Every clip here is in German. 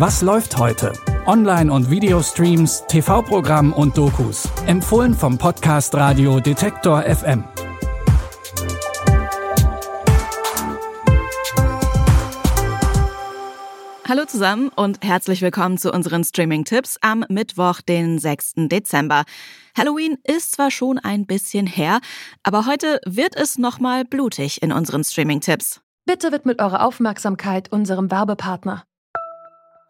Was läuft heute? Online- und Videostreams, TV-Programm und Dokus. Empfohlen vom Podcast Radio Detektor FM. Hallo zusammen und herzlich willkommen zu unseren Streaming-Tipps am Mittwoch, den 6. Dezember. Halloween ist zwar schon ein bisschen her, aber heute wird es nochmal blutig in unseren Streaming-Tipps. Bitte widmet eure Aufmerksamkeit unserem Werbepartner.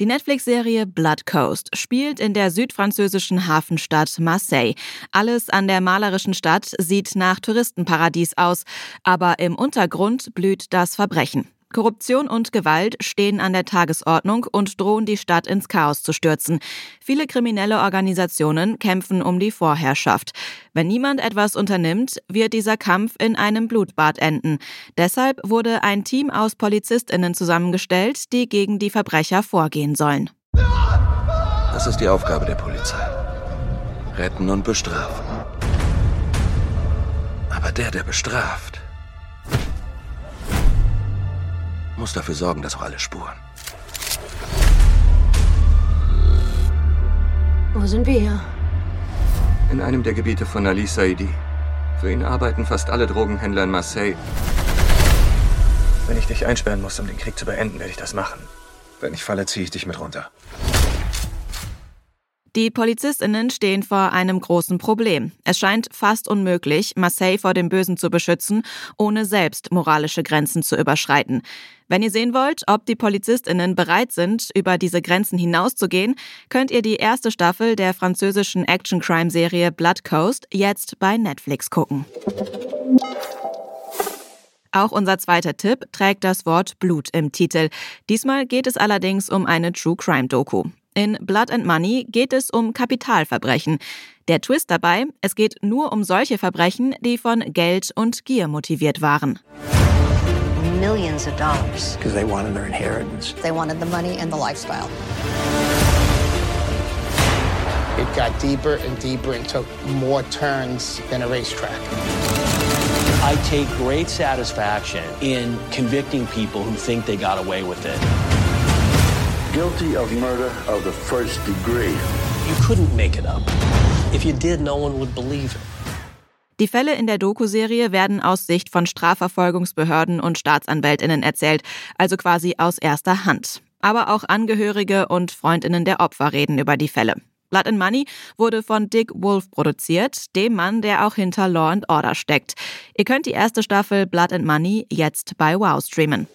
Die Netflix-Serie Blood Coast spielt in der südfranzösischen Hafenstadt Marseille. Alles an der malerischen Stadt sieht nach Touristenparadies aus, aber im Untergrund blüht das Verbrechen. Korruption und Gewalt stehen an der Tagesordnung und drohen die Stadt ins Chaos zu stürzen. Viele kriminelle Organisationen kämpfen um die Vorherrschaft. Wenn niemand etwas unternimmt, wird dieser Kampf in einem Blutbad enden. Deshalb wurde ein Team aus Polizistinnen zusammengestellt, die gegen die Verbrecher vorgehen sollen. Das ist die Aufgabe der Polizei. Retten und bestrafen. Aber der, der bestraft, muss dafür sorgen, dass auch alle spuren. Wo sind wir hier? In einem der Gebiete von Ali Saidi. Für ihn arbeiten fast alle Drogenhändler in Marseille. Wenn ich dich einsperren muss, um den Krieg zu beenden, werde ich das machen. Wenn ich falle, ziehe ich dich mit runter. Die Polizistinnen stehen vor einem großen Problem. Es scheint fast unmöglich, Marseille vor dem Bösen zu beschützen, ohne selbst moralische Grenzen zu überschreiten. Wenn ihr sehen wollt, ob die Polizistinnen bereit sind, über diese Grenzen hinauszugehen, könnt ihr die erste Staffel der französischen Action-Crime-Serie Blood Coast jetzt bei Netflix gucken. Auch unser zweiter Tipp trägt das Wort Blut im Titel. Diesmal geht es allerdings um eine True Crime Doku. In Blood and Money geht es um Kapitalverbrechen. Der Twist dabei, es geht nur um solche Verbrechen, die von Geld und Gier motiviert waren. Millions of dollars. Because they wanted their inheritance. They wanted the money and the lifestyle. It got deeper and deeper and took more turns than a racetrack. I take great satisfaction in convicting people who think they got away with it. Guilty of murder of the first degree. You couldn't make it up. If you did, no one would believe it. Die Fälle in der Doku-Serie werden aus Sicht von Strafverfolgungsbehörden und Staatsanwältinnen erzählt, also quasi aus erster Hand. Aber auch Angehörige und Freundinnen der Opfer reden über die Fälle. Blood and Money wurde von Dick Wolf produziert, dem Mann, der auch hinter Law and Order steckt. Ihr könnt die erste Staffel Blood and Money jetzt bei Wow streamen.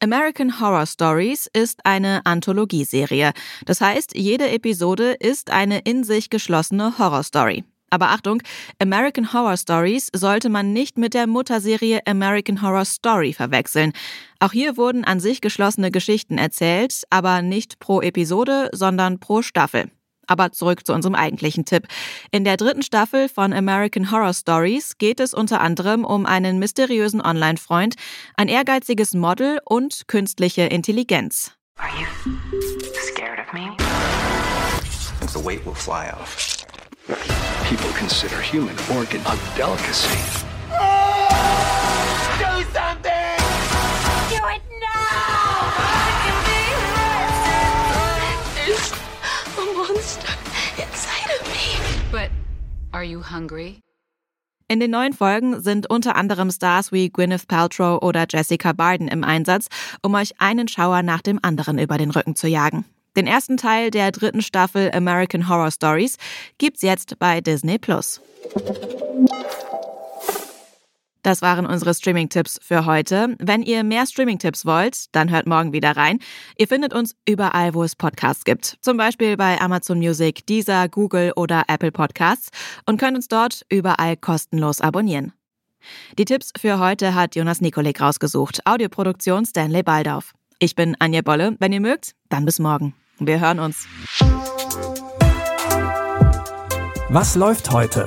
American Horror Stories ist eine Anthologieserie. Das heißt, jede Episode ist eine in sich geschlossene Horrorstory. Aber Achtung, American Horror Stories sollte man nicht mit der Mutterserie American Horror Story verwechseln. Auch hier wurden an sich geschlossene Geschichten erzählt, aber nicht pro Episode, sondern pro Staffel. Aber zurück zu unserem eigentlichen Tipp. In der dritten Staffel von American Horror Stories geht es unter anderem um einen mysteriösen Online-Freund, ein ehrgeiziges Model und künstliche Intelligenz. Are you scared of me? The weight will fly off. People consider human organ a delicacy. In den neuen Folgen sind unter anderem Stars wie Gwyneth Paltrow oder Jessica Barden im Einsatz, um euch einen Schauer nach dem anderen über den Rücken zu jagen. Den ersten Teil der dritten Staffel American Horror Stories gibt's jetzt bei Disney Plus. Das waren unsere Streaming-Tipps für heute. Wenn ihr mehr Streaming-Tipps wollt, dann hört morgen wieder rein. Ihr findet uns überall, wo es Podcasts gibt. Zum Beispiel bei Amazon Music, Deezer, Google oder Apple Podcasts und könnt uns dort überall kostenlos abonnieren. Die Tipps für heute hat Jonas Nikolik rausgesucht. Audioproduktion Stanley Baldauf. Ich bin Anja Bolle. Wenn ihr mögt, dann bis morgen. Wir hören uns. Was läuft heute?